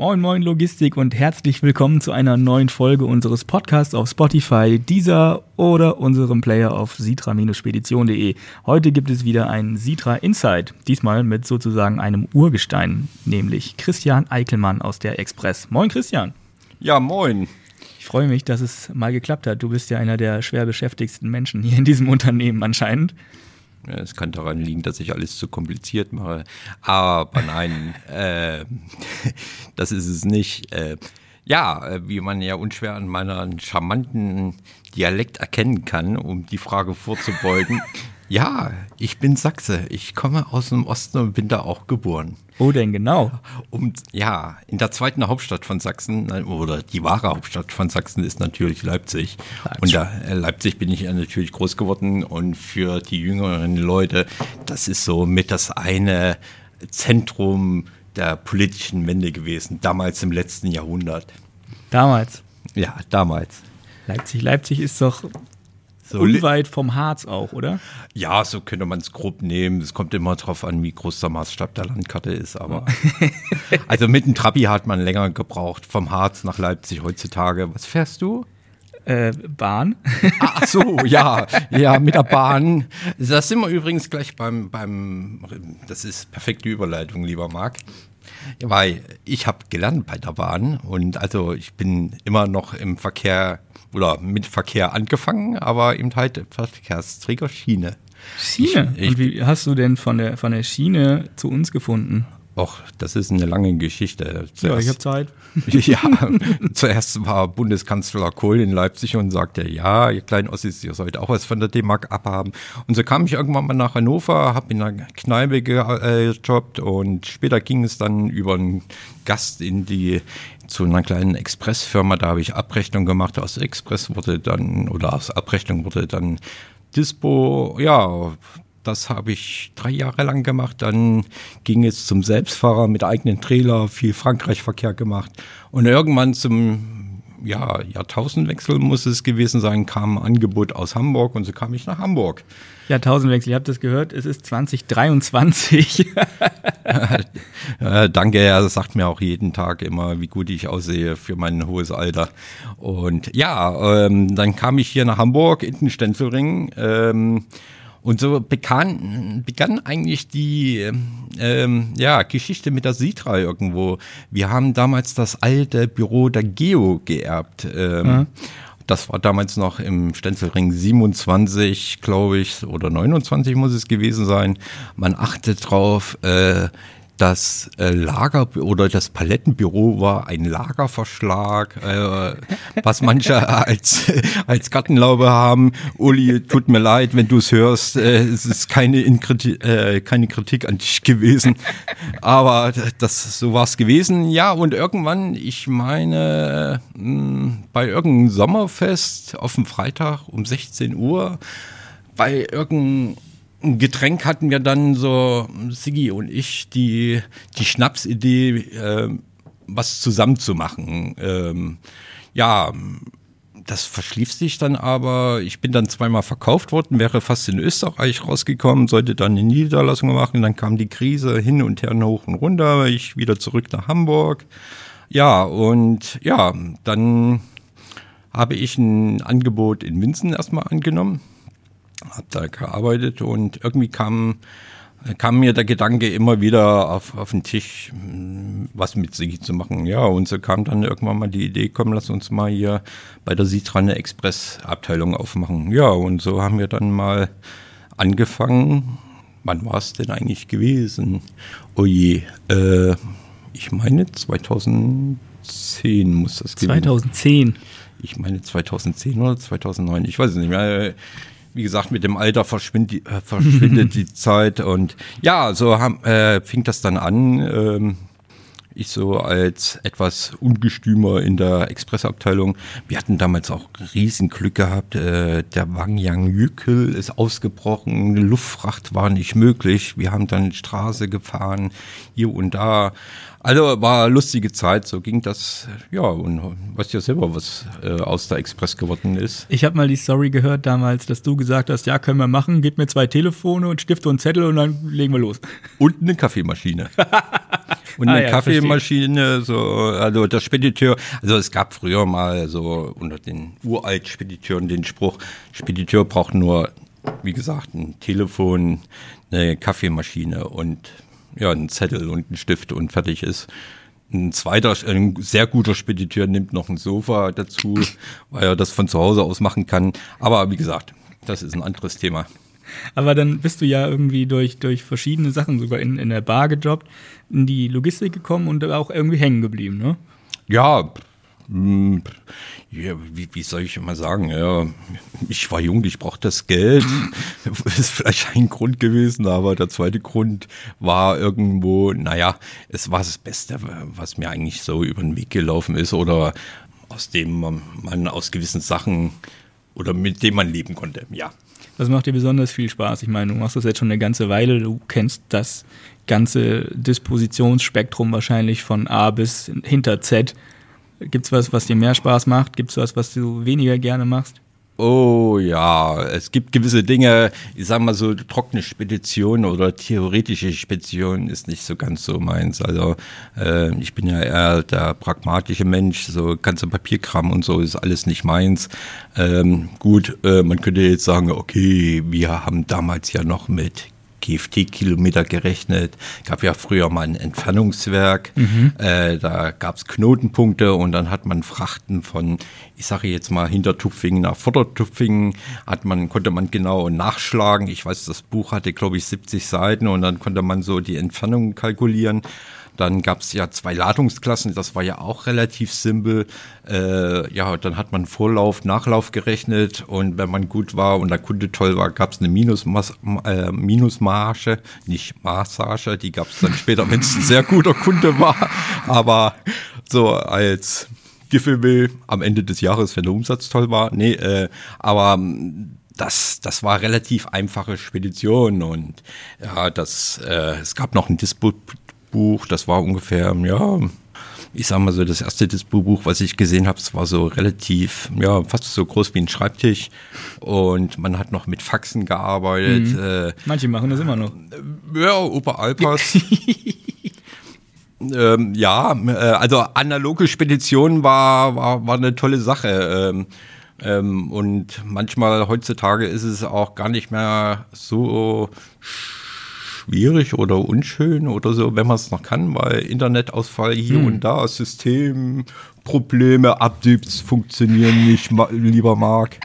Moin Moin Logistik und herzlich willkommen zu einer neuen Folge unseres Podcasts auf Spotify, dieser oder unserem Player auf sitra-spedition.de. Heute gibt es wieder ein Sitra Insight, diesmal mit sozusagen einem Urgestein, nämlich Christian Eickelmann aus der Express. Moin Christian. Ja, moin. Ich freue mich, dass es mal geklappt hat. Du bist ja einer der schwer beschäftigsten Menschen hier in diesem Unternehmen anscheinend. Es kann daran liegen, dass ich alles zu kompliziert mache. Aber nein, äh, das ist es nicht. Äh, ja, äh, wie man ja unschwer an meiner charmanten Dialekt erkennen kann, um die Frage vorzubeugen. Ja, ich bin Sachse. Ich komme aus dem Osten und bin da auch geboren. Wo denn genau? Um, ja, in der zweiten Hauptstadt von Sachsen, oder die wahre Hauptstadt von Sachsen ist natürlich Leipzig. Leipzig. Und da äh, Leipzig bin ich natürlich groß geworden und für die jüngeren Leute, das ist so mit das eine Zentrum der politischen Wende gewesen, damals im letzten Jahrhundert. Damals? Ja, damals. Leipzig, Leipzig ist doch so Unweit vom Harz auch, oder? Ja, so könnte man es grob nehmen. Es kommt immer darauf an, wie groß der Maßstab der Landkarte ist. Aber also mit dem Trabi hat man länger gebraucht. Vom Harz nach Leipzig heutzutage. Was fährst du? Äh, Bahn. Ach so, ja, ja, mit der Bahn. Das sind wir übrigens gleich beim, beim, das ist perfekte Überleitung, lieber Marc. Weil ich habe gelernt bei der Bahn und also ich bin immer noch im Verkehr oder mit Verkehr angefangen, aber eben halt Verkehrsträger Schiene. Schiene? Ich, ich, Und wie hast du denn von der, von der Schiene zu uns gefunden? Och, das ist eine lange Geschichte. Zuerst, ja, ich habe Zeit. ja, zuerst war Bundeskanzler Kohl in Leipzig und sagte, ja, ihr kleinen Ossis, ihr sollt auch was von der D-Mark abhaben. Und so kam ich irgendwann mal nach Hannover, habe in einer Kneipe gejobbt und später ging es dann über einen Gast in die zu einer kleinen Expressfirma, da habe ich Abrechnung gemacht. Aus Express wurde dann, oder aus Abrechnung wurde dann Dispo, ja, das habe ich drei Jahre lang gemacht. Dann ging es zum Selbstfahrer mit eigenen Trailer, viel Frankreich-Verkehr gemacht. Und irgendwann zum ja, Jahrtausendwechsel muss es gewesen sein, kam ein Angebot aus Hamburg und so kam ich nach Hamburg. Jahrtausendwechsel, ihr habt das gehört, es ist 2023. äh, danke, er sagt mir auch jeden Tag immer, wie gut ich aussehe für mein hohes Alter. Und ja, ähm, dann kam ich hier nach Hamburg in den Stenzelring. Ähm, und so begann, begann eigentlich die ähm, ja, Geschichte mit der Sitra irgendwo. Wir haben damals das alte Büro der Geo geerbt. Ähm, mhm. Das war damals noch im Stenzelring 27, glaube ich, oder 29 muss es gewesen sein. Man achtet drauf, äh, das äh, Lager oder das Palettenbüro war ein Lagerverschlag, äh, was manche als, als Gartenlaube haben. Uli, tut mir leid, wenn du es hörst, äh, es ist keine, Inkritik, äh, keine Kritik an dich gewesen, aber das, so war es gewesen. Ja, und irgendwann, ich meine, mh, hm, bei irgendeinem Sommerfest auf dem Freitag um 16 Uhr, bei irgendeinem ein Getränk hatten wir dann so, Sigi und ich, die, die Schnapsidee, äh, was zusammenzumachen. Ähm, ja, das verschlief sich dann aber. Ich bin dann zweimal verkauft worden, wäre fast in Österreich rausgekommen, sollte dann eine Niederlassung machen. Dann kam die Krise hin und her, hoch und runter. Ich wieder zurück nach Hamburg. Ja, und ja, dann habe ich ein Angebot in Winzen erstmal angenommen habe da gearbeitet und irgendwie kam, kam mir der Gedanke immer wieder auf, auf den Tisch, hm, was mit Sigi zu machen. Ja, und so kam dann irgendwann mal die Idee, komm, lass uns mal hier bei der Sitran Express Abteilung aufmachen. Ja, und so haben wir dann mal angefangen. Wann war es denn eigentlich gewesen? Oh je, äh, ich meine 2010 muss das gewesen 2010. Ich meine 2010 oder 2009, ich weiß es nicht mehr wie gesagt, mit dem Alter verschwindet, äh, verschwindet die Zeit. Und ja, so haben, äh, fing das dann an. Ähm, ich so als etwas ungestümer in der Expressabteilung. Wir hatten damals auch riesen Glück gehabt. Äh, der Wangyang Yükkel ist ausgebrochen. Luftfracht war nicht möglich. Wir haben dann Straße gefahren, hier und da. Also war eine lustige Zeit, so ging das, ja, und weißt ja selber, was äh, aus der Express geworden ist. Ich habe mal die Story gehört damals, dass du gesagt hast, ja, können wir machen, gib mir zwei Telefone und Stift und Zettel und dann legen wir los. Und eine Kaffeemaschine. und eine Ah ja, Kaffeemaschine, so, also der Spediteur, also es gab früher mal so unter den uralt Spediteuren den Spruch, Spediteur braucht nur, wie gesagt, ein Telefon, eine Kaffeemaschine und ja, einen Zettel und einen Stift und fertig ist. Ein zweiter, ein sehr guter Spediteur nimmt noch ein Sofa dazu, weil er das von zu Hause aus machen kann. Aber wie gesagt, das ist ein anderes Thema. Aber dann bist du ja irgendwie durch, durch verschiedene Sachen, sogar in, in der Bar gejobbt, in die Logistik gekommen und auch irgendwie hängen geblieben, ne? Ja, hm, ja wie, wie soll ich immer sagen? Ja, ich war jung, ich brauchte das Geld. ist vielleicht ein Grund gewesen, aber der zweite Grund war irgendwo, naja, es war das Beste, was mir eigentlich so über den Weg gelaufen ist oder aus dem man, aus gewissen Sachen oder mit dem man leben konnte, ja. Was macht dir besonders viel Spaß? Ich meine, du machst das jetzt schon eine ganze Weile, du kennst das ganze Dispositionsspektrum wahrscheinlich von A bis hinter Z. Gibt's was, was dir mehr Spaß macht? Gibt's was, was du weniger gerne machst? Oh ja, es gibt gewisse Dinge, ich sag mal so, trockene Spedition oder theoretische Spedition ist nicht so ganz so meins. Also äh, ich bin ja eher der pragmatische Mensch, so ganze Papierkram und so ist alles nicht meins. Ähm, gut, äh, man könnte jetzt sagen, okay, wir haben damals ja noch mit GFT-Kilometer gerechnet. Gab ja früher mal ein Entfernungswerk. Mhm. Äh, da gab es Knotenpunkte und dann hat man Frachten von, ich sage jetzt mal, Hintertupfingen nach Vordertupfingen, hat man, konnte man genau nachschlagen. Ich weiß, das Buch hatte, glaube ich, 70 Seiten und dann konnte man so die Entfernungen kalkulieren. Dann gab es ja zwei Ladungsklassen, das war ja auch relativ simpel. Äh, ja, dann hat man Vorlauf, Nachlauf gerechnet und wenn man gut war und der Kunde toll war, gab es eine Minusmas äh, Minusmarge, nicht Massage, die gab es dann später, wenn es ein sehr guter Kunde war. Aber so als Giveaway am Ende des Jahres, wenn der Umsatz toll war. Nee, äh, aber das, das war relativ einfache Spedition und ja, das, äh, es gab noch ein Dispo Buch, das war ungefähr, ja, ich sag mal so, das erste Dispo-Buch, was ich gesehen habe, es war so relativ, ja, fast so groß wie ein Schreibtisch. Und man hat noch mit Faxen gearbeitet. Mhm. Äh, Manche machen das immer noch. ja, Opa Alpas. ähm, ja, äh, also analoge Spedition war, war, war eine tolle Sache. Ähm, ähm, und manchmal heutzutage ist es auch gar nicht mehr so schwierig oder unschön oder so, wenn man es noch kann, weil Internetausfall hier Hm. und da, Systemprobleme, Updates funktionieren nicht, lieber Marc.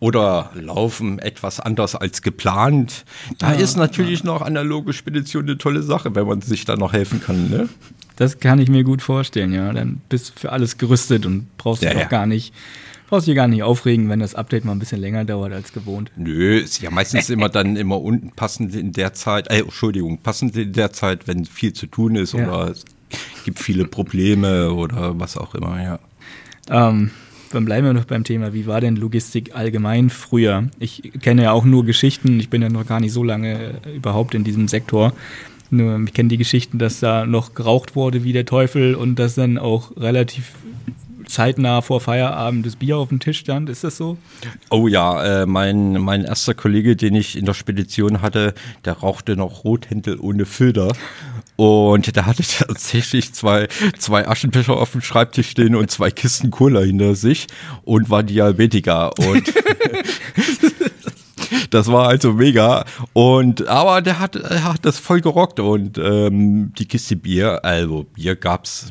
Oder laufen etwas anders als geplant. Da Ja, ist natürlich noch analoge Spedition eine tolle Sache, wenn man sich da noch helfen kann. Ne? Das kann ich mir gut vorstellen, ja. Dann bist du für alles gerüstet und brauchst Ja, auch ja. gar nicht, brauchst dich gar nicht aufregen, wenn das Update mal ein bisschen länger dauert als gewohnt. Nö, ist ja meistens immer dann immer unten passend in der Zeit, äh, Entschuldigung, passend in der Zeit, wenn viel zu tun ist Ja. oder es gibt viele Probleme oder was auch immer, ja. Ähm, dann bleiben wir noch beim Thema, wie war denn Logistik allgemein früher? Ich kenne ja auch nur Geschichten, ich bin ja noch gar nicht so lange äh, überhaupt in diesem Sektor. Nur ich kenne die Geschichten, dass da noch geraucht wurde wie der Teufel und dass dann auch relativ zeitnah vor Feierabend das Bier auf dem Tisch stand. Ist das so? Oh ja, äh, mein, mein erster Kollege, den ich in der Spedition hatte, der rauchte noch Rothändel ohne Filter. Und der hatte tatsächlich zwei, zwei Aschenbecher auf dem Schreibtisch stehen und zwei Kisten Cola hinter sich und war Diabetiker. Und das war also mega. Und aber der hat, er hat das voll gerockt. Und ähm, die Kiste Bier, also Bier gab's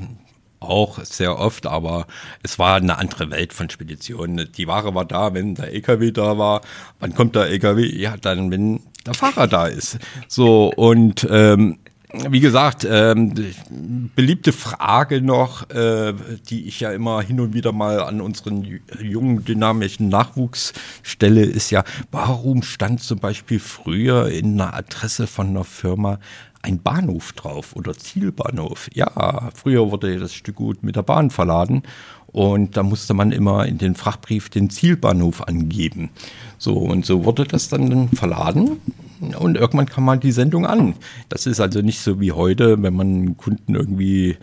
auch sehr oft, aber es war eine andere Welt von Speditionen. Die Ware war da, wenn der LKW da war. Wann kommt der LKW? Ja, dann, wenn der Fahrer da ist. So, und ähm, wie gesagt, ähm, beliebte Frage noch, äh, die ich ja immer hin und wieder mal an unseren ju- jungen, dynamischen Nachwuchs stelle, ist ja, warum stand zum Beispiel früher in einer Adresse von einer Firma ein Bahnhof drauf oder Zielbahnhof? Ja, früher wurde das Stück gut mit der Bahn verladen und da musste man immer in den Frachtbrief den Zielbahnhof angeben. So, und so wurde das dann verladen und irgendwann kam mal die Sendung an. Das ist also nicht so wie heute, wenn man Kunden irgendwie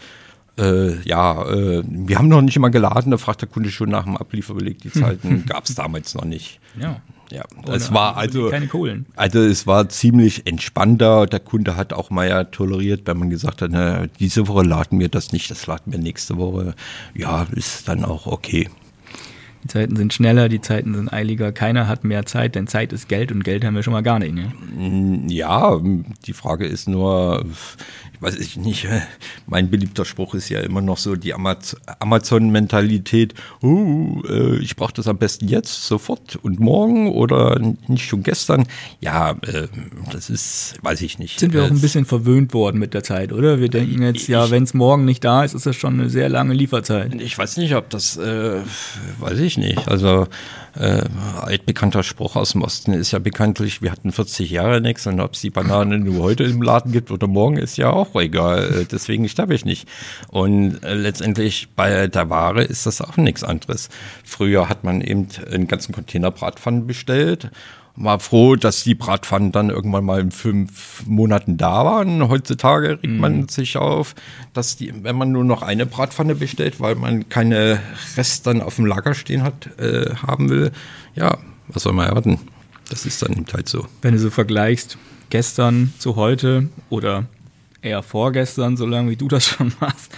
äh, ja, äh, wir haben noch nicht immer geladen, da fragt der Kunde schon nach dem Ablieferbeleg. Die Zeiten gab es damals noch nicht. Ja. Ja, es war also, keine Kohlen. also es war ziemlich entspannter. Der Kunde hat auch mal ja toleriert, wenn man gesagt hat, na, diese Woche laden wir das nicht, das laden wir nächste Woche. Ja, ist dann auch okay. Die Zeiten sind schneller, die Zeiten sind eiliger, keiner hat mehr Zeit, denn Zeit ist Geld und Geld haben wir schon mal gar nicht. Ne? Ja, die Frage ist nur, ich weiß ich nicht, mein beliebter Spruch ist ja immer noch so die Amazon-Mentalität, uh, äh, ich brauche das am besten jetzt, sofort und morgen oder nicht schon gestern. Ja, äh, das ist, weiß ich nicht. Sind wir auch ein bisschen verwöhnt worden mit der Zeit, oder? Wir denken jetzt, ja, wenn es morgen nicht da ist, ist das schon eine sehr lange Lieferzeit. Ich weiß nicht, ob das, äh, weiß ich nicht. Also äh, altbekannter Spruch aus dem Osten ist ja bekanntlich, wir hatten 40 Jahre nichts und ob es die Banane nur heute im Laden gibt oder morgen, ist ja auch egal. Äh, deswegen sterbe ich nicht. Und äh, letztendlich bei der Ware ist das auch nichts anderes. Früher hat man eben einen ganzen Container Bratpfannen bestellt war froh, dass die Bratpfannen dann irgendwann mal in fünf Monaten da waren. Heutzutage regt mm. man sich auf, dass die, wenn man nur noch eine Bratpfanne bestellt, weil man keine Rest dann auf dem Lager stehen hat, äh, haben will, ja, was soll man erwarten? Das ist dann eben halt so. Wenn du so vergleichst, gestern zu heute oder eher vorgestern, solange wie du das schon machst,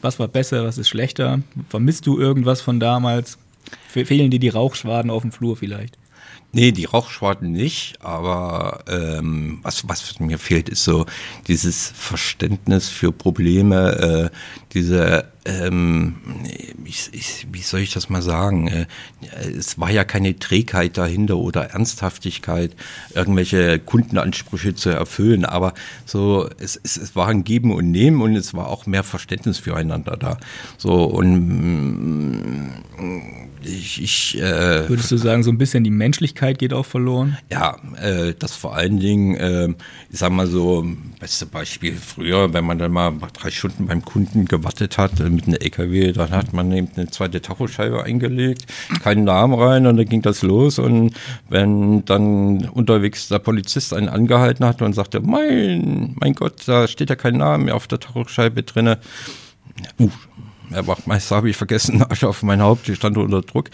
was war besser, was ist schlechter? Vermisst du irgendwas von damals? Fehlen dir die Rauchschwaden auf dem Flur vielleicht? Nee, die Rauchschwaden nicht, aber ähm, was, was mir fehlt, ist so dieses Verständnis für Probleme, äh, diese ähm, ich, ich, wie soll ich das mal sagen? Äh, es war ja keine Trägheit dahinter oder Ernsthaftigkeit, irgendwelche Kundenansprüche zu erfüllen, aber so es, es, es war ein Geben und Nehmen und es war auch mehr Verständnis füreinander da. So und mm, ich, ich äh, würdest du sagen, so ein bisschen die Menschlichkeit geht auch verloren? Ja, äh, das vor allen Dingen, äh, ich sag mal so, beste Beispiel früher, wenn man dann mal drei Stunden beim Kunden gewartet hat, äh, mit einem LKW, dann hat man eben eine zweite Tachoscheibe eingelegt, keinen Namen rein und dann ging das los. Und wenn dann unterwegs der Polizist einen angehalten hat und sagte, mein, mein Gott, da steht ja kein Name mehr auf der Tachoscheibe drinne. Uh, Herr Wachtmeister, habe ich vergessen, Asche auf mein Haupt, ich stand unter Druck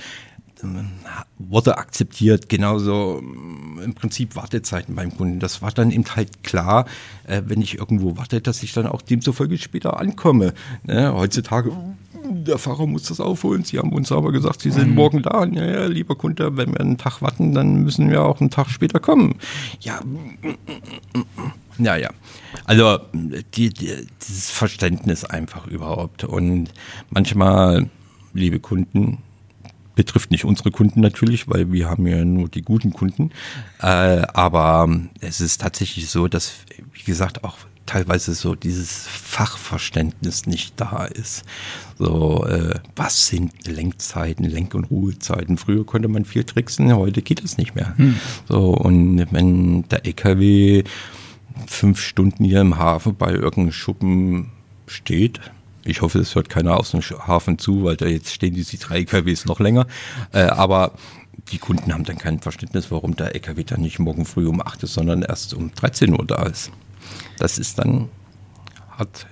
wurde akzeptiert, genauso mm, im Prinzip Wartezeiten beim Kunden. Das war dann eben halt klar, äh, wenn ich irgendwo warte, dass ich dann auch demzufolge später ankomme. Ne? Heutzutage, der Fahrer muss das aufholen. Sie haben uns aber gesagt, Sie sind mhm. morgen da. Ja, ja, lieber Kunde, wenn wir einen Tag warten, dann müssen wir auch einen Tag später kommen. Ja, ja, ja. Also die, die, dieses Verständnis einfach überhaupt. Und manchmal, liebe Kunden, betrifft nicht unsere Kunden natürlich, weil wir haben ja nur die guten Kunden. Äh, aber es ist tatsächlich so, dass, wie gesagt, auch teilweise so dieses Fachverständnis nicht da ist. So, äh, was sind Lenkzeiten, Lenk- und Ruhezeiten? Früher konnte man viel tricksen, heute geht das nicht mehr. Hm. So, und wenn der LKW fünf Stunden hier im Hafen bei irgendeinem Schuppen steht, ich hoffe, es hört keiner aus dem Hafen zu, weil da jetzt stehen diese drei LKWs noch länger. Äh, aber die Kunden haben dann kein Verständnis, warum der LKW dann nicht morgen früh um 8 ist, sondern erst um 13 Uhr da ist. Das ist dann hart,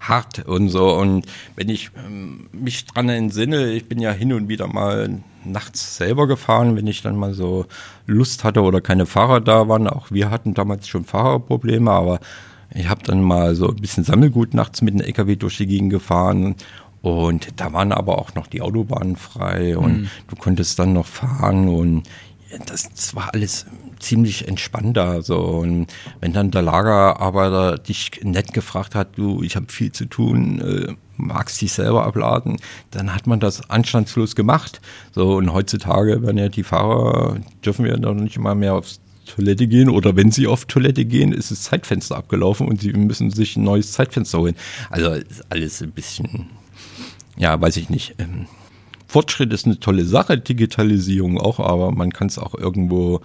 hart und so. Und wenn ich ähm, mich dran entsinne, ich bin ja hin und wieder mal nachts selber gefahren, wenn ich dann mal so Lust hatte oder keine Fahrer da waren. Auch wir hatten damals schon Fahrerprobleme, aber ich habe dann mal so ein bisschen Sammelgut nachts mit einem LKW durch die Gegend gefahren und da waren aber auch noch die Autobahnen frei und mhm. du konntest dann noch fahren und das, das, war alles ziemlich entspannt da. So. Und wenn dann der Lagerarbeiter dich nett gefragt hat, du, ich habe viel zu tun, äh, magst dich selber abladen, dann hat man das anstandslos gemacht. So, und heutzutage werden ja die Fahrer, dürfen wir noch nicht mal mehr aufs Toilette gehen oder wenn sie auf Toilette gehen, ist das Zeitfenster abgelaufen und sie müssen sich ein neues Zeitfenster holen. Also ist alles ein bisschen, ja, weiß ich nicht. Ähm, Fortschritt ist eine tolle Sache, Digitalisierung auch, aber man kann es auch irgendwo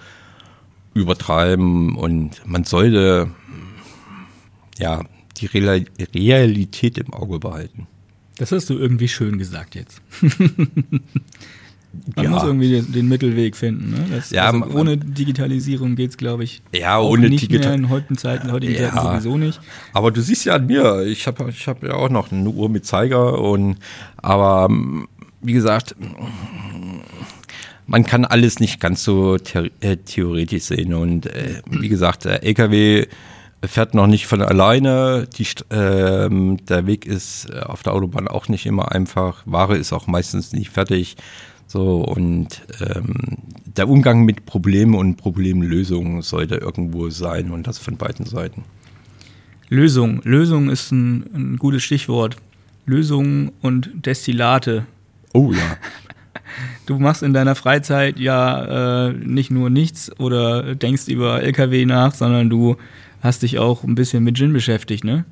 übertreiben und man sollte ja die Realität im Auge behalten. Das hast du irgendwie schön gesagt jetzt. Man Ja. muss irgendwie den, den Mittelweg finden. Ne? Das, Ja, also man- ohne Digitalisierung geht's, glaube ich, Ja, ohne nicht Digita- mehr in heutigen Zeiten, heutigen Zeiten Ja. sowieso nicht. Aber du siehst ja an mir, ich habe ich hab ja auch noch eine Uhr mit Zeiger und aber wie gesagt, man kann alles nicht ganz so äh, theoretisch sehen und äh, wie gesagt, der LKW fährt noch nicht von alleine, die, ähm, der Weg ist äh, auf der Autobahn auch nicht immer einfach, Ware ist auch meistens nicht fertig. So und ähm, der Umgang mit Problemen und Problemlösungen sollte irgendwo sein und das von beiden Seiten. Lösung. Lösung ist ein, ein gutes Stichwort. Lösungen und Destillate. Oh ja. Du machst in deiner Freizeit ja äh, nicht nur nichts oder denkst über LKW nach, sondern du hast dich auch ein bisschen mit Gin beschäftigt, ne?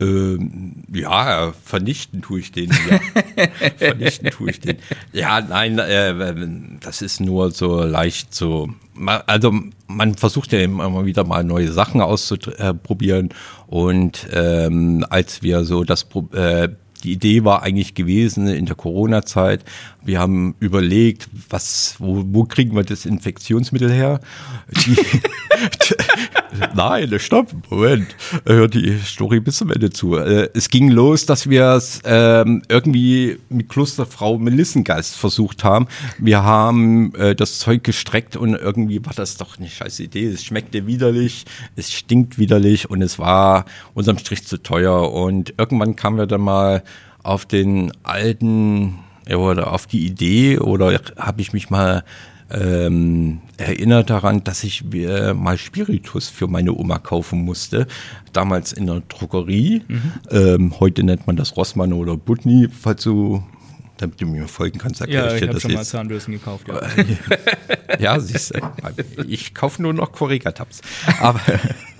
Ähm, ja, vernichten tue ich den. Ja. vernichten tue ich den. Ja, nein, äh, das ist nur so leicht so. Also man versucht ja immer wieder mal neue Sachen auszuprobieren. Und ähm, als wir so das äh, die Idee war eigentlich gewesen in der Corona-Zeit. Wir haben überlegt, was, wo, wo kriegen wir das Infektionsmittel her? Die, Nein, stopp, Moment. Hör die Story bis zum Ende zu. Äh, Es ging los, dass wir es ähm, irgendwie mit Klosterfrau Melissengeist versucht haben. Wir haben äh, das Zeug gestreckt und irgendwie war das doch eine scheiß Idee. Es schmeckte widerlich, es stinkt widerlich und es war unterm Strich zu teuer. Und irgendwann kamen wir dann mal auf den alten, oder auf die Idee oder habe ich mich mal ähm, erinnert daran, dass ich äh, mal Spiritus für meine Oma kaufen musste. Damals in der Drogerie. Ähm, heute nennt man das Rossmann oder Butni, falls du, damit du mir folgen kannst, erkläre Ja, ich ich dir habe das schon mal jetzt. Zahnbürsten gekauft. Ja. Ja, siehst du, ich kaufe nur noch Correga-Tabs. Aber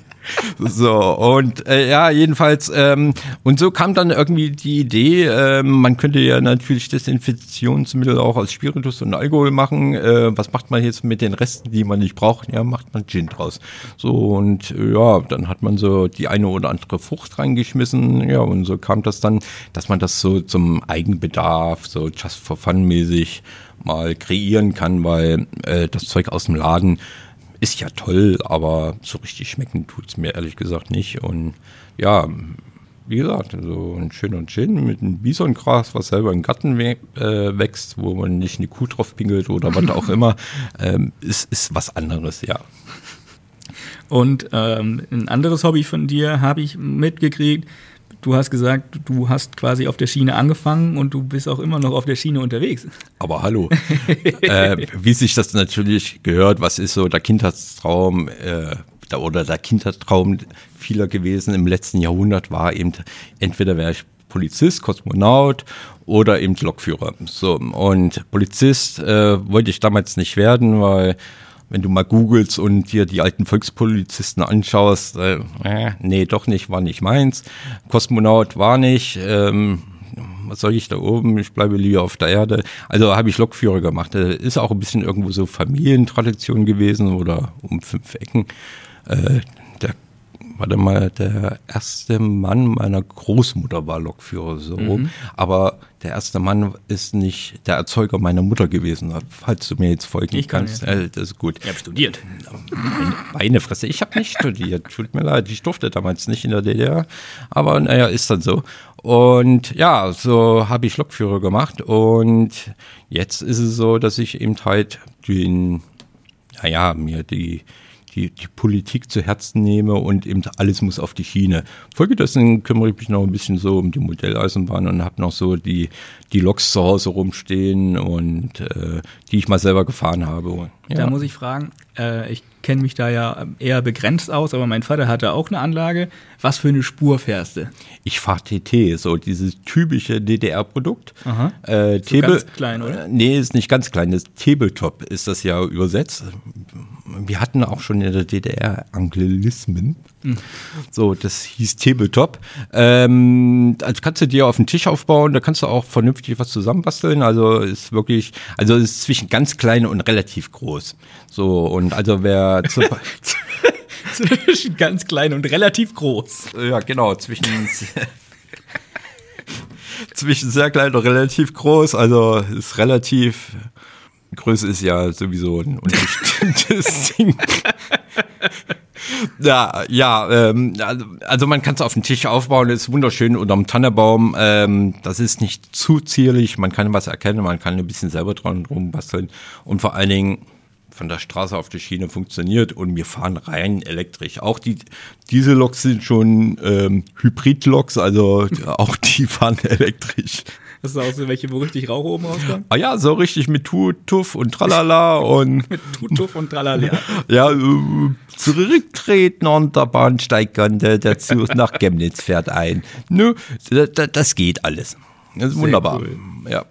so, und äh, ja, jedenfalls, ähm, und so kam dann irgendwie die Idee, ähm, man könnte ja natürlich Desinfektionsmittel auch aus Spiritus und Alkohol machen. Äh, was macht man jetzt mit den Resten, die man nicht braucht? Ja, macht man Gin draus. So, und äh, ja, dann hat man so die eine oder andere Frucht reingeschmissen. Ja, und so kam das dann, dass man das so zum Eigenbedarf, so just for fun mäßig mal kreieren kann, weil äh, das Zeug aus dem Laden ist ja toll, aber so richtig schmecken tut's mir ehrlich gesagt nicht. Und ja, wie gesagt, so ein schöner Gin mit einem Bisongras, was selber im Garten we äh, wächst, wo man nicht eine Kuh drauf pingelt oder was auch immer, ähm, ist, ist was anderes, ja. Und ähm, ein anderes Hobby von dir habe ich mitgekriegt. Du hast gesagt, du hast quasi auf der Schiene angefangen und du bist auch immer noch auf der Schiene unterwegs. Aber hallo, äh, wie sich das natürlich gehört, was ist so der Kindheitstraum äh, oder der Kindheitstraum vieler gewesen im letzten Jahrhundert war eben, entweder wäre ich Polizist, Kosmonaut oder eben Lokführer. So, und Polizist äh, wollte ich damals nicht werden, weil wenn du mal googelst und dir die alten Volkspolizisten anschaust, äh, nee, doch nicht, war nicht meins. Kosmonaut war nicht, ähm, was soll ich da oben? Ich bleibe lieber auf der Erde. Also habe ich Lokführer gemacht. Äh, Ist auch ein bisschen irgendwo so Familientradition gewesen oder um fünf Ecken. Äh, warte mal, der erste Mann meiner Großmutter war Lokführer so rum. Aber der erste Mann ist nicht der Erzeuger meiner Mutter gewesen, falls du mir jetzt folgen Ich kann kannst. jetzt. Äh, das ist gut. Ich habe studiert. Meine, meine Fresse, ich habe nicht studiert. Tut mir leid, ich durfte damals nicht in der DDR. Aber naja, ist dann so. Und ja, so habe ich Lokführer gemacht. Und jetzt ist es so, dass ich eben halt den, naja, mir die, die, die Politik zu Herzen nehme und eben alles muss auf die Schiene. Folgedessen kümmere ich mich noch ein bisschen so um die Modelleisenbahn und habe noch so die, die Loks zu Hause rumstehen und äh, die ich mal selber gefahren habe. Ja. Da muss ich fragen, äh, ich kenne mich da ja eher begrenzt aus, aber mein Vater hatte auch eine Anlage. Was für eine Spur fährst du? Ich fahre TT, so dieses typische DDR-Produkt. Äh, So ganz klein, oder? Äh, Nee, ist nicht ganz klein. Das Tabletop ist das ja übersetzt. Wir hatten auch schon in der DDR Anglilismen. Hm. So, das hieß Tabletop. Ähm, also kannst du dir auf den Tisch aufbauen, da kannst du auch vernünftig was zusammenbasteln. Also ist wirklich, also ist zwischen ganz klein und relativ groß. So, und also wer zum, Zwischen ganz klein und relativ groß. Ja, genau, zwischen, zwischen sehr klein und relativ groß, also ist relativ Größe ist ja sowieso ein unbestimmtes Ding. Ja, ja, ähm, also man kann es auf den Tisch aufbauen, ist wunderschön unterm Tannebaum. Ähm, das ist nicht zu zierlich, man kann was erkennen, man kann ein bisschen selber dran rumbasteln und vor allen Dingen von der Straße auf die Schiene funktioniert und wir fahren rein elektrisch. Auch die Dieselloks sind schon ähm, Hybridloks, also auch die fahren elektrisch. Das ist auch so welche, wo richtig Rauch oben rauskommt? Ah ja, so richtig mit Tuff und Tralala und. mit Tuff und Tralala. ja, äh, zurücktreten an der Bahnsteigkante, der Zug nach Chemnitz fährt ein. Nö, das geht alles. Das ist Sehr wunderbar. Cool. Ja.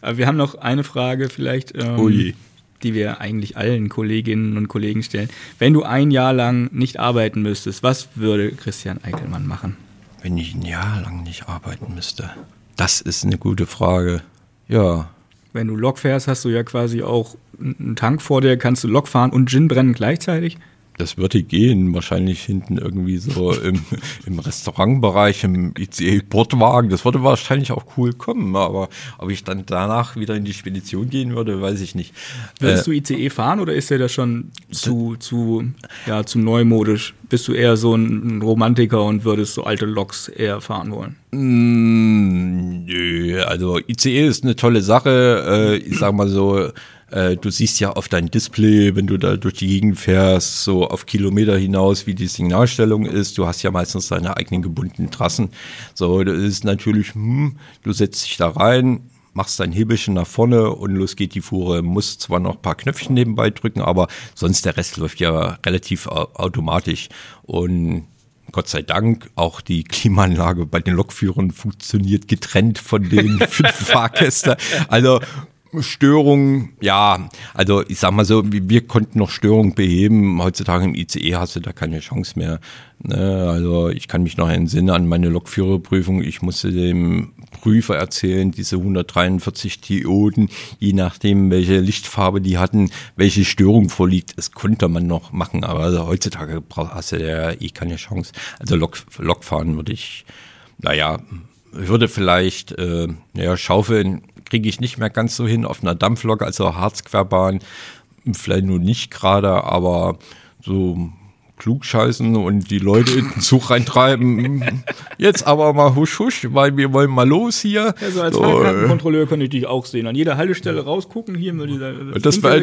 Aber wir haben noch eine Frage vielleicht. Ähm, Ui die wir eigentlich allen Kolleginnen und Kollegen stellen. Wenn du ein Jahr lang nicht arbeiten müsstest, was würde Christian Eickelmann machen? Wenn ich ein Jahr lang nicht arbeiten müsste. Das ist eine gute Frage. Ja. Wenn du Lok fährst, hast du ja quasi auch einen Tank vor dir, kannst du Lok fahren und Gin brennen gleichzeitig das würde gehen, wahrscheinlich hinten irgendwie so im, im Restaurantbereich, im ICE-Bordwagen. Das würde wahrscheinlich auch cool kommen, aber ob ich dann danach wieder in die Spedition gehen würde, weiß ich nicht. Würdest äh, du ICE fahren oder ist der das schon zu, zu, ja, zu neumodisch? Bist du eher so ein Romantiker und würdest so alte Loks eher fahren wollen? Mm, nö, also ICE ist eine tolle Sache. Äh, ich sag mal so, äh, du siehst ja auf dein Display, wenn du da durch die Gegend fährst, so auf Kilometer hinaus, wie die Signalstellung ist. Du hast ja meistens deine eigenen gebundenen Trassen. So, das ist natürlich, hm, du setzt dich da rein, machst dein Hebelchen nach vorne und los geht die Fuhre. Muss zwar noch ein paar Knöpfchen nebenbei drücken, aber sonst der Rest läuft ja relativ automatisch. Und Gott sei Dank, auch die Klimaanlage bei den Lokführern funktioniert getrennt von den fünf Fahrgästen. Also Störungen, ja, also ich sag mal so, wir konnten noch Störungen beheben. Heutzutage im ICE hast du da keine Chance mehr. Ne? Also ich kann mich noch entsinnen an meine Lokführerprüfung. Ich musste dem Prüfer erzählen, diese 143 Dioden, je nachdem, welche Lichtfarbe die hatten, welche Störung vorliegt. Das konnte man noch machen, aber also heutzutage hast du ja eh keine Chance. Also Lok, Lokfahren würde ich, naja, würde vielleicht äh, ja, schaufeln kriege ich nicht mehr ganz so hin auf einer Dampflok, also Harzquerbahn. Vielleicht nur nicht gerade, aber so klugscheißen und die Leute in den Zug reintreiben. Jetzt aber mal husch husch, weil wir wollen mal los hier. Also als so, Fahrkartenkontrolleur könnte ich dich auch sehen. An jeder Haltestelle rausgucken, hier mit dieser das wär,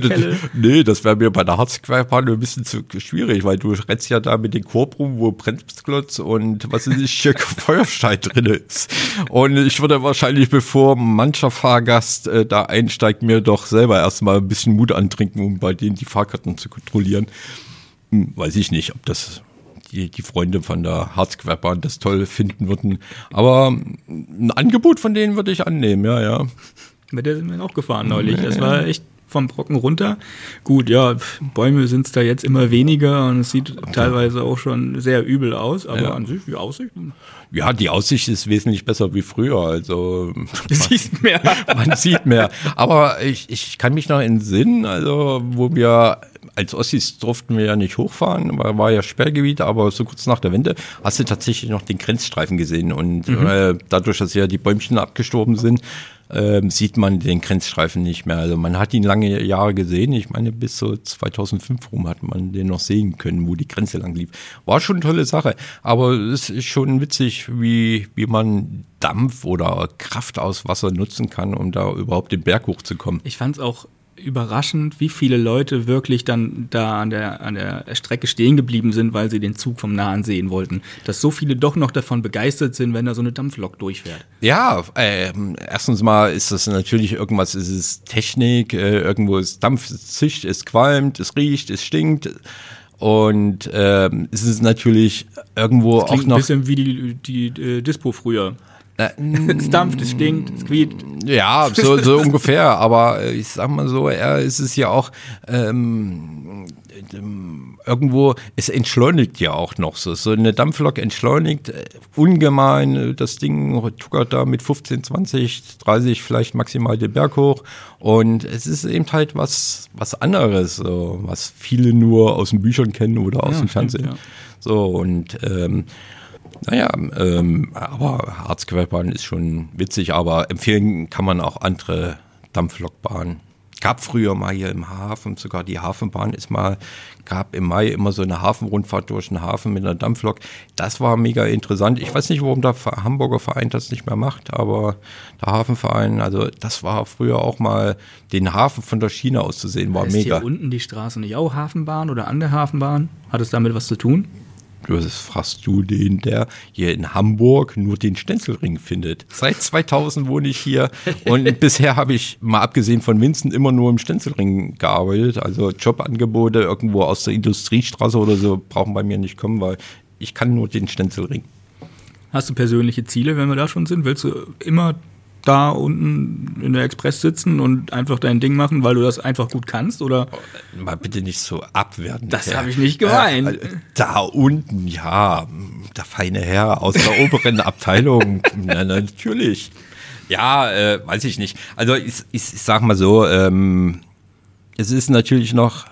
Nee, das wäre mir bei der Harzquerbahn ein bisschen zu schwierig, weil du rennst ja da mit dem Korb rum, wo Bremsklotz und was ist hier Feuerstein drin ist. Und ich würde wahrscheinlich, bevor mancher Fahrgast äh, da einsteigt, mir doch selber erstmal ein bisschen Mut antrinken, um bei denen die Fahrkarten zu kontrollieren. Weiß ich nicht, ob das die, die Freunde von der Harzquerbahn das toll finden würden. Aber ein Angebot von denen würde ich annehmen, ja, ja. Mit der sind wir auch gefahren neulich. Das war echt vom Brocken runter. Gut, ja, Bäume sind es da jetzt immer weniger und es sieht okay. teilweise auch schon sehr übel aus, aber ja. an sich die Aussicht. Ja, die Aussicht ist wesentlich besser wie früher. Also du siehst mehr. man sieht mehr. Aber ich, ich kann mich noch entsinnen, also wo wir als Ossis durften wir ja nicht hochfahren, weil war ja Sperrgebiet, aber so kurz nach der Wende hast du tatsächlich noch den Grenzstreifen gesehen. Und mhm. äh, dadurch, dass ja die Bäumchen abgestorben sind, äh, sieht man den Grenzstreifen nicht mehr. Also man hat ihn lange Jahre gesehen. Ich meine, bis so 2005 rum hat man den noch sehen können, wo die Grenze lang lief. War schon eine tolle Sache. Aber es ist schon witzig, wie, wie man Dampf oder Kraft aus Wasser nutzen kann, um da überhaupt den Berg hochzukommen. Ich fand es auch überraschend, wie viele Leute wirklich dann da an der, an der Strecke stehen geblieben sind, weil sie den Zug vom Nahen sehen wollten. Dass so viele doch noch davon begeistert sind, wenn da so eine Dampflok durchfährt. Ja, äh, erstens mal ist das natürlich irgendwas, ist es Technik, äh, irgendwo ist Dampf, es zischt, es qualmt, es riecht, es stinkt. Und äh, es ist natürlich irgendwo auch noch. Ein bisschen wie die, die, äh, Dispo früher. Es dampft, es stinkt, es quietscht. Ja, so, so ungefähr. Aber ich sag mal so, er ist es ja auch ähm, irgendwo, es entschleunigt ja auch noch so. So eine Dampflok entschleunigt äh, ungemein. Das Ding tuckert da mit 15, 20, 30 vielleicht maximal den Berg hoch. Und es ist eben halt was, was anderes, so, was viele nur aus den Büchern kennen oder aus ja, dem Fernsehen. Ja. So, und ähm, naja, ähm, aber Harzquerbahn ist schon witzig, aber empfehlen kann man auch andere Dampflokbahnen. Gab früher mal hier im Hafen, sogar die Hafenbahn ist mal, gab im Mai immer so eine Hafenrundfahrt durch den Hafen mit einer Dampflok. Das war mega interessant. Ich weiß nicht, warum der Hamburger Verein das nicht mehr macht, aber der Hafenverein, also das war früher auch mal den Hafen von der Schiene aus zu sehen, war ist mega. hier unten die Straße nicht auch Hafenbahn oder an der Hafenbahn? Hat es damit was zu tun? Das fragst du den, der hier in Hamburg nur den Stenzelring findet. Seit 2000 wohne ich hier und bisher habe ich, mal abgesehen von Vincent, immer nur im Stenzelring gearbeitet. Also Jobangebote irgendwo aus der Industriestraße oder so brauchen bei mir nicht kommen, weil ich kann nur den Stenzelring. Hast du persönliche Ziele, wenn wir da schon sind? Willst du immer da unten in der Express sitzen und einfach dein Ding machen, weil du das einfach gut kannst? Oder? Mal bitte nicht so abwerten. Das habe ich nicht gemeint. Äh, da unten, ja, der feine Herr aus der oberen Abteilung. Na, natürlich. Ja, äh, weiß ich nicht. Also ich, ich, ich sag mal so, ähm, es ist natürlich noch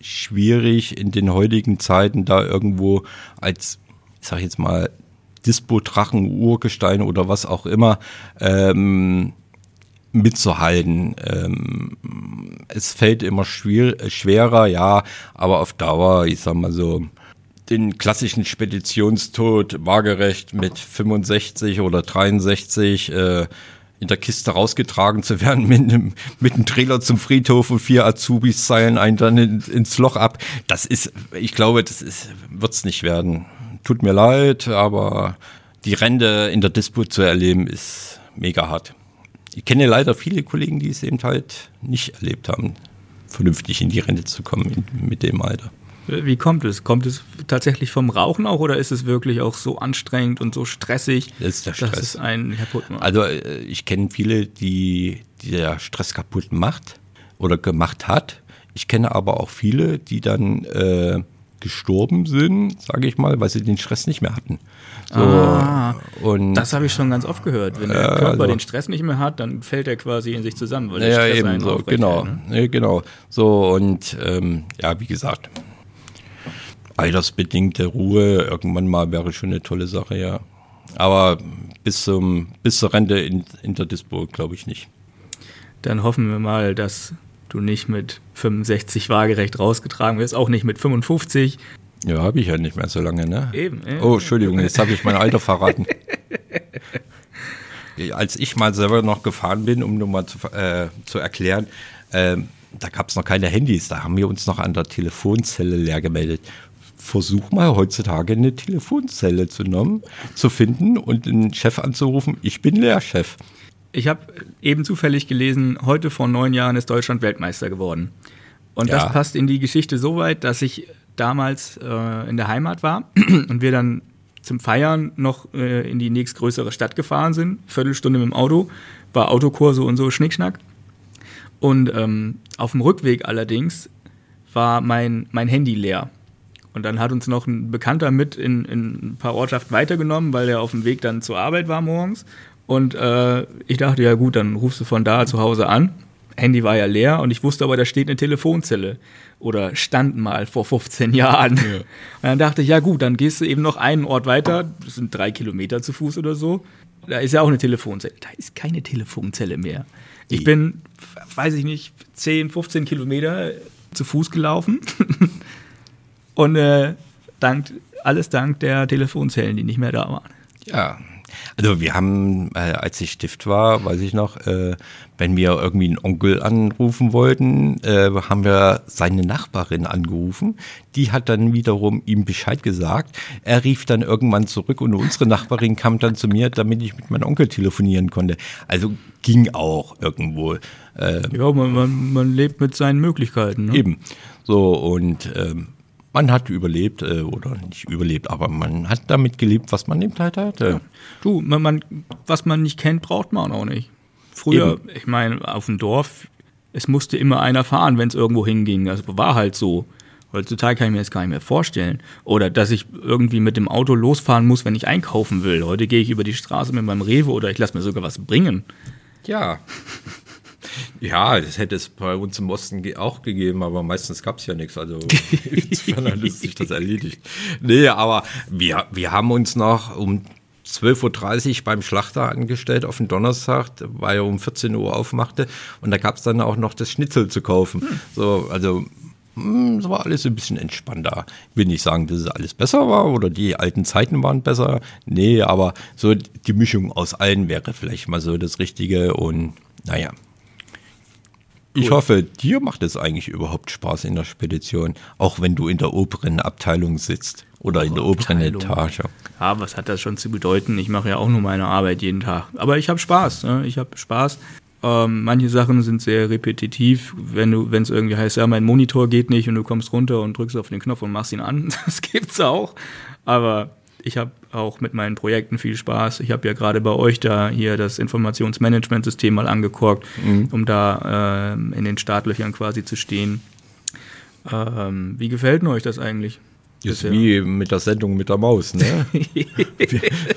schwierig in den heutigen Zeiten da irgendwo als, ich sag jetzt mal, Dispo-Drachen, Urgesteine oder was auch immer ähm, mitzuhalten. Ähm, es fällt immer schwer, schwerer, ja, aber auf Dauer, ich sag mal so, den klassischen Speditionstod waagerecht mit 65 oder 63 äh, in der Kiste rausgetragen zu werden mit einem, mit einem Trailer zum Friedhof und vier Azubis zeilen einen dann in, ins Loch ab. Das ist, ich glaube, das ist, wird's nicht werden tut mir leid, aber die Rente in der Disput zu erleben ist mega hart. Ich kenne leider viele Kollegen, die es eben halt nicht erlebt haben, vernünftig in die Rente zu kommen in, mit dem Alter. Wie kommt es? Kommt es tatsächlich vom Rauchen auch oder ist es wirklich auch so anstrengend und so stressig, das ist der Stress. dass es einen kaputt macht? Also äh, ich kenne viele, die, die der Stress kaputt macht oder gemacht hat. Ich kenne aber auch viele, die dann äh, gestorben sind, sage ich mal, weil sie den Stress nicht mehr hatten. So, ah, und das habe ich schon ganz oft gehört. Wenn der Körper also, den Stress nicht mehr hat, dann fällt er quasi in sich zusammen, weil der ja, Stress eben so, genau, hält, ne? genau. So und ähm, ja, wie gesagt, altersbedingte Ruhe irgendwann mal wäre schon eine tolle Sache, ja. Aber bis zum bis zur Rente in, in der Dispo glaube ich nicht. Dann hoffen wir mal, dass du nicht mit 65 waagerecht rausgetragen wirst, auch nicht mit 55. Ja, habe ich ja nicht mehr so lange, ne? Eben. Äh. Oh, Entschuldigung, jetzt habe ich mein Alter verraten. Als ich mal selber noch gefahren bin, um nur mal zu, äh, zu erklären, äh, da gab es noch keine Handys, da haben wir uns noch an der Telefonzelle leer gemeldet. Versuch mal heutzutage eine Telefonzelle zu, nehmen, zu finden und den Chef anzurufen, ich bin Lehrchef. Ich habe eben zufällig gelesen, heute vor neun Jahren ist Deutschland Weltmeister geworden. Und ja. das passt in die Geschichte so weit, dass ich damals äh, in der Heimat war und wir dann zum Feiern noch äh, in die nächstgrößere Stadt gefahren sind. Viertelstunde mit dem Auto, war Autokurse und so Schnickschnack. Und ähm, auf dem Rückweg allerdings war mein, mein Handy leer. Und dann hat uns noch ein Bekannter mit in, in ein paar Ortschaften weitergenommen, weil er auf dem Weg dann zur Arbeit war morgens. Und äh, ich dachte, ja gut, dann rufst du von da zu Hause an. Handy war ja leer und ich wusste aber, da steht eine Telefonzelle. Oder stand mal vor 15 Jahren. Ja. Und dann dachte ich, ja gut, dann gehst du eben noch einen Ort weiter, das sind drei Kilometer zu Fuß oder so. Da ist ja auch eine Telefonzelle. Da ist keine Telefonzelle mehr. Ich bin, weiß ich nicht, 10, 15 Kilometer zu Fuß gelaufen. und äh, dank, alles dank der Telefonzellen, die nicht mehr da waren. Ja, also wir haben, äh, als ich Stift war, weiß ich noch, äh, wenn wir irgendwie einen Onkel anrufen wollten, äh, haben wir seine Nachbarin angerufen. Die hat dann wiederum ihm Bescheid gesagt. Er rief dann irgendwann zurück und unsere Nachbarin kam dann zu mir, damit ich mit meinem Onkel telefonieren konnte. Also ging auch irgendwo. Äh, ja, man, man, man lebt mit seinen Möglichkeiten. Ne? Eben. So und ähm, man hat überlebt äh, oder nicht überlebt, aber man hat damit gelebt, was man eben halt hatte. Ja. Du, man, man, was man nicht kennt, braucht man auch nicht. Früher, eben. ich meine, auf dem Dorf, es musste immer einer fahren, wenn es irgendwo hinging. Das war halt so. Heutzutage kann ich mir das gar nicht mehr vorstellen. Oder dass ich irgendwie mit dem Auto losfahren muss, wenn ich einkaufen will. Heute gehe ich über die Straße mit meinem Rewe oder ich lasse mir sogar was bringen. Ja. Ja, das hätte es bei uns im Osten auch gegeben, aber meistens gab es ja nichts. Also insofern hat sich das erledigt. Nee, aber wir, wir haben uns noch, um 12.30 Uhr beim Schlachter angestellt auf den Donnerstag, weil er um 14 Uhr aufmachte. Und da gab es dann auch noch das Schnitzel zu kaufen. Hm. So, also hm, es war alles ein bisschen entspannter. Ich will nicht sagen, dass es alles besser war oder die alten Zeiten waren besser. Nee, aber so die Mischung aus allen wäre vielleicht mal so das Richtige. Und naja, ich hoffe, dir macht es eigentlich überhaupt Spaß in der Spedition, auch wenn du in der oberen Abteilung sitzt oder in der oberen Etage. Ja, was hat das schon zu bedeuten? Ich mache ja auch nur meine Arbeit jeden Tag. Aber ich habe Spaß. Ne? Ich habe Spaß. Ähm, manche Sachen sind sehr repetitiv, wenn du, wenn es irgendwie heißt, ja, mein Monitor geht nicht und du kommst runter und drückst auf den Knopf und machst ihn an. Das gibt's auch. Aber ich habe auch mit meinen Projekten viel Spaß. Ich habe ja gerade bei euch da hier das Informationsmanagementsystem mal angeguckt, mhm. um da äh, in den Startlöchern quasi zu stehen. Ähm, wie gefällt denn euch das eigentlich? Ist Bisher? wie mit der Sendung mit der Maus, ne? wie,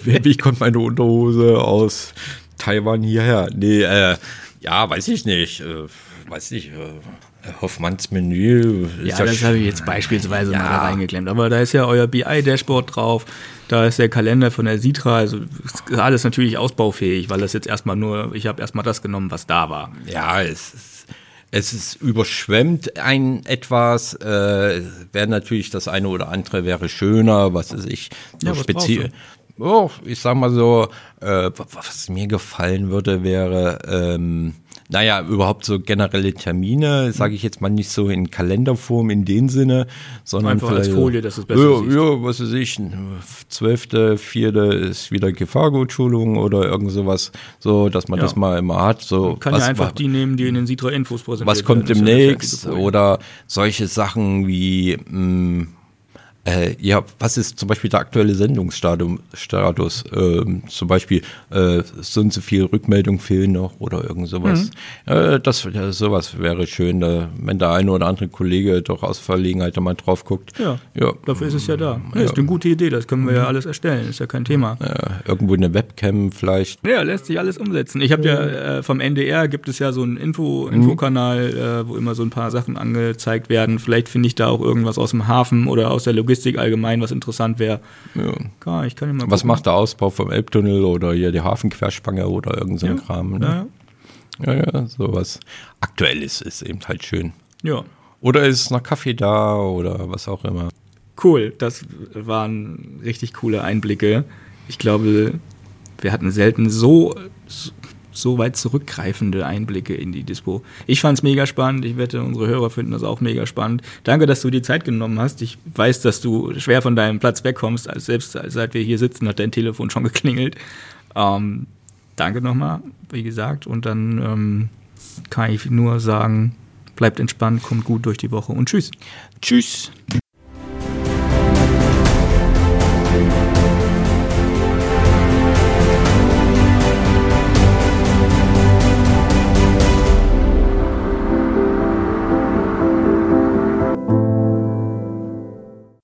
wie, kommt meine Unterhose aus Taiwan hierher? Nee, äh, ja, weiß ich nicht. Äh, weiß nicht. Äh, Hoffmanns Menü. Ja, das habe ich jetzt beispielsweise ja. mal da reingeklemmt. Aber da ist ja euer BI-Dashboard drauf. Da ist der Kalender von der Sitra, also alles natürlich ausbaufähig, weil das jetzt erstmal nur, ich habe erstmal das genommen, was da war. Ja, es ist, es ist überschwemmt ein etwas, äh, wäre natürlich das eine oder andere wäre schöner, was ist ich, so ja, speziell. Oh, ich sag mal so, äh, was mir gefallen würde, wäre, ähm, naja, überhaupt so generelle Termine, sage ich jetzt mal nicht so in Kalenderform in dem Sinne, sondern Einfach als Folie, dass es besser ja, siehst. ja, was weiß ich, zwölfte, vierte ist wieder Gefahrgutschulung oder irgend sowas, so, dass man ja. das mal immer hat. So, man kann was, ja einfach was, die nehmen, die in den Sitra Infos präsentiert Was kommt demnächst oder solche Sachen wie, mh, mm, äh, ja, was ist zum Beispiel der aktuelle Sendungsstatus? Ähm, zum Beispiel, äh, so und so viel Rückmeldung fehlen noch oder irgend sowas. Mhm. Äh, das, ja, sowas wäre schön, da, wenn der eine oder andere Kollege doch aus Verlegenheit da mal drauf guckt. Ja, ja. dafür ist es ja da. Ja, ist eine gute Idee, das können wir ja mhm. alles erstellen, ist ja kein Thema. Irgendwo eine Webcam vielleicht. Ja, lässt sich alles umsetzen. Ich habe ja äh, vom NDR gibt es ja so einen Info, mhm. Infokanal, äh, wo immer so ein paar Sachen angezeigt werden. Vielleicht finde ich da auch irgendwas aus dem Hafen oder aus der Logistik Logistik allgemein, was interessant wäre. Ja. Klar, ich kann ja mal was macht der Ausbau vom Elbtunnel oder hier die Hafenquerspange oder irgend so ja. Kram? Ne? Ja, ja. ja, sowas. Aktuelles ist eben halt schön. Ja. Oder ist noch Kaffee da oder was auch immer. Cool, das waren richtig coole Einblicke. Ich glaube, wir hatten selten so, so weit zurückgreifende Einblicke in die Dispo. Ich fand es mega spannend. Ich wette, unsere Hörer finden das auch mega spannend. Danke, dass du die Zeit genommen hast. Ich weiß, dass du schwer von deinem Platz wegkommst. Also selbst seit wir hier sitzen, hat dein Telefon schon geklingelt. Ähm, danke nochmal, wie gesagt. Und dann ähm, kann ich nur sagen, bleibt entspannt, kommt gut durch die Woche und tschüss. Tschüss.